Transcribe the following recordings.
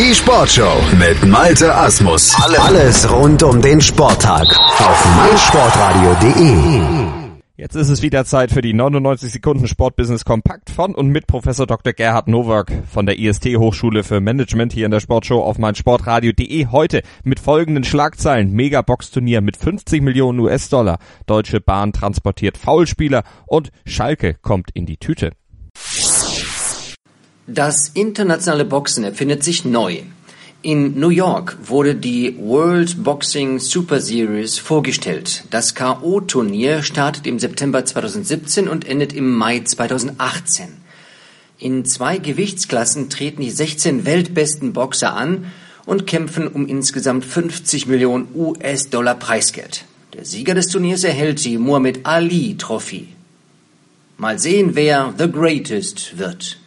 Die Sportshow mit Malte Asmus. Alles rund um den Sporttag auf meinsportradio.de. Jetzt ist es wieder Zeit für die 99 Sekunden Sportbusiness Kompakt von und mit Professor Dr. Gerhard Nowak von der IST Hochschule für Management hier in der Sportshow auf meinsportradio.de. Heute mit folgenden Schlagzeilen. Megabox-Turnier mit 50 Millionen US-Dollar. Deutsche Bahn transportiert Foulspieler und Schalke kommt in die Tüte. Das internationale Boxen erfindet sich neu. In New York wurde die World Boxing Super Series vorgestellt. Das KO-Turnier startet im September 2017 und endet im Mai 2018. In zwei Gewichtsklassen treten die 16 weltbesten Boxer an und kämpfen um insgesamt 50 Millionen US-Dollar Preisgeld. Der Sieger des Turniers erhält die Muhammad Ali Trophy. Mal sehen, wer The Greatest wird.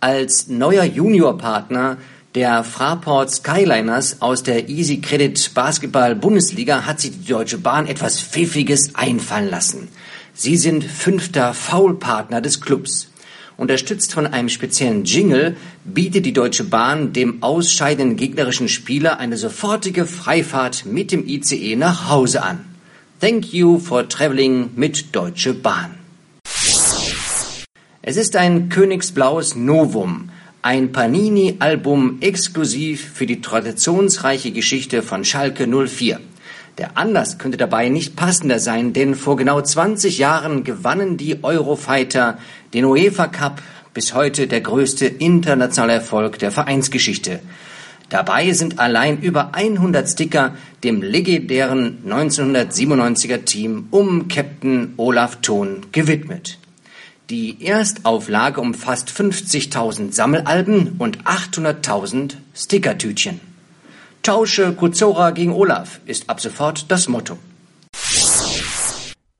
Als neuer Juniorpartner der Fraport Skyliners aus der Easy Credit Basketball Bundesliga hat sich die Deutsche Bahn etwas Pfiffiges einfallen lassen. Sie sind fünfter Foulpartner des Clubs. Unterstützt von einem speziellen Jingle bietet die Deutsche Bahn dem ausscheidenden gegnerischen Spieler eine sofortige Freifahrt mit dem ICE nach Hause an. Thank you for traveling mit Deutsche Bahn. Es ist ein königsblaues Novum, ein Panini-Album exklusiv für die traditionsreiche Geschichte von Schalke 04. Der Anlass könnte dabei nicht passender sein, denn vor genau 20 Jahren gewannen die Eurofighter den UEFA Cup, bis heute der größte internationale Erfolg der Vereinsgeschichte. Dabei sind allein über 100 Sticker dem legendären 1997er Team um Captain Olaf Thon gewidmet. Die Erstauflage umfasst 50.000 Sammelalben und 800.000 Stickertütchen. Tausche Kuzora gegen Olaf ist ab sofort das Motto.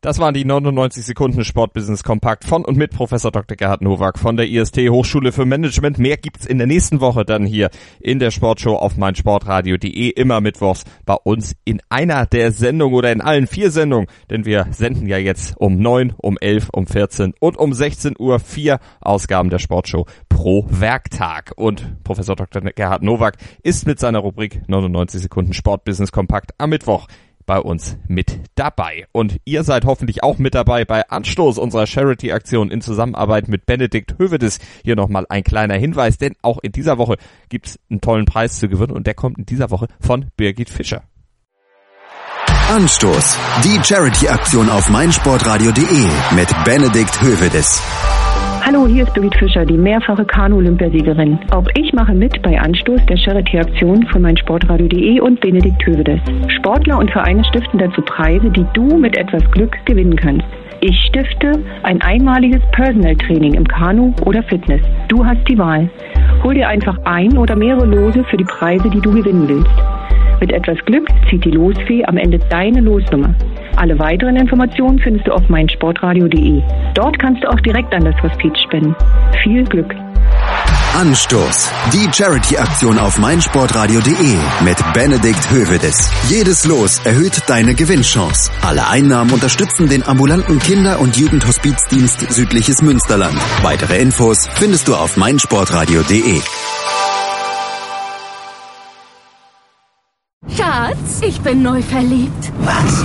Das waren die 99 Sekunden Sportbusiness Kompakt von und mit Professor Dr. Gerhard Nowak von der IST Hochschule für Management. Mehr gibt's in der nächsten Woche dann hier in der Sportshow auf meinsportradio.de immer mittwochs bei uns in einer der Sendungen oder in allen vier Sendungen, denn wir senden ja jetzt um neun, um elf, um 14 und um 16 Uhr vier Ausgaben der Sportshow pro Werktag. Und Professor Dr. Gerhard Nowak ist mit seiner Rubrik 99 Sekunden Sportbusiness Kompakt am Mittwoch bei uns mit dabei. Und ihr seid hoffentlich auch mit dabei bei Anstoß unserer Charity-Aktion in Zusammenarbeit mit Benedikt Hövedes. Hier nochmal ein kleiner Hinweis, denn auch in dieser Woche gibt's einen tollen Preis zu gewinnen und der kommt in dieser Woche von Birgit Fischer. Anstoß. Die Charity-Aktion auf meinsportradio.de mit Benedikt Hövedes. Hallo, hier ist Birgit Fischer, die mehrfache Kanu-Olympiasiegerin. Auch ich mache mit bei Anstoß der Charity-Aktion von meinsportradio.de und Benedikt Hövedes. Sportler und Vereine stiften dazu Preise, die du mit etwas Glück gewinnen kannst. Ich stifte ein einmaliges Personal Training im Kanu oder Fitness. Du hast die Wahl. Hol dir einfach ein oder mehrere Lose für die Preise, die du gewinnen willst. Mit etwas Glück zieht die Losfee am Ende deine Losnummer. Alle weiteren Informationen findest du auf meinsportradio.de. Dort kannst du auch direkt an das Hospiz spenden. Viel Glück! Anstoß. Die Charity-Aktion auf meinsportradio.de mit Benedikt Hövedes. Jedes Los erhöht deine Gewinnchance. Alle Einnahmen unterstützen den ambulanten Kinder- und Jugendhospizdienst Südliches Münsterland. Weitere Infos findest du auf meinsportradio.de. Schatz, ich bin neu verliebt. Was?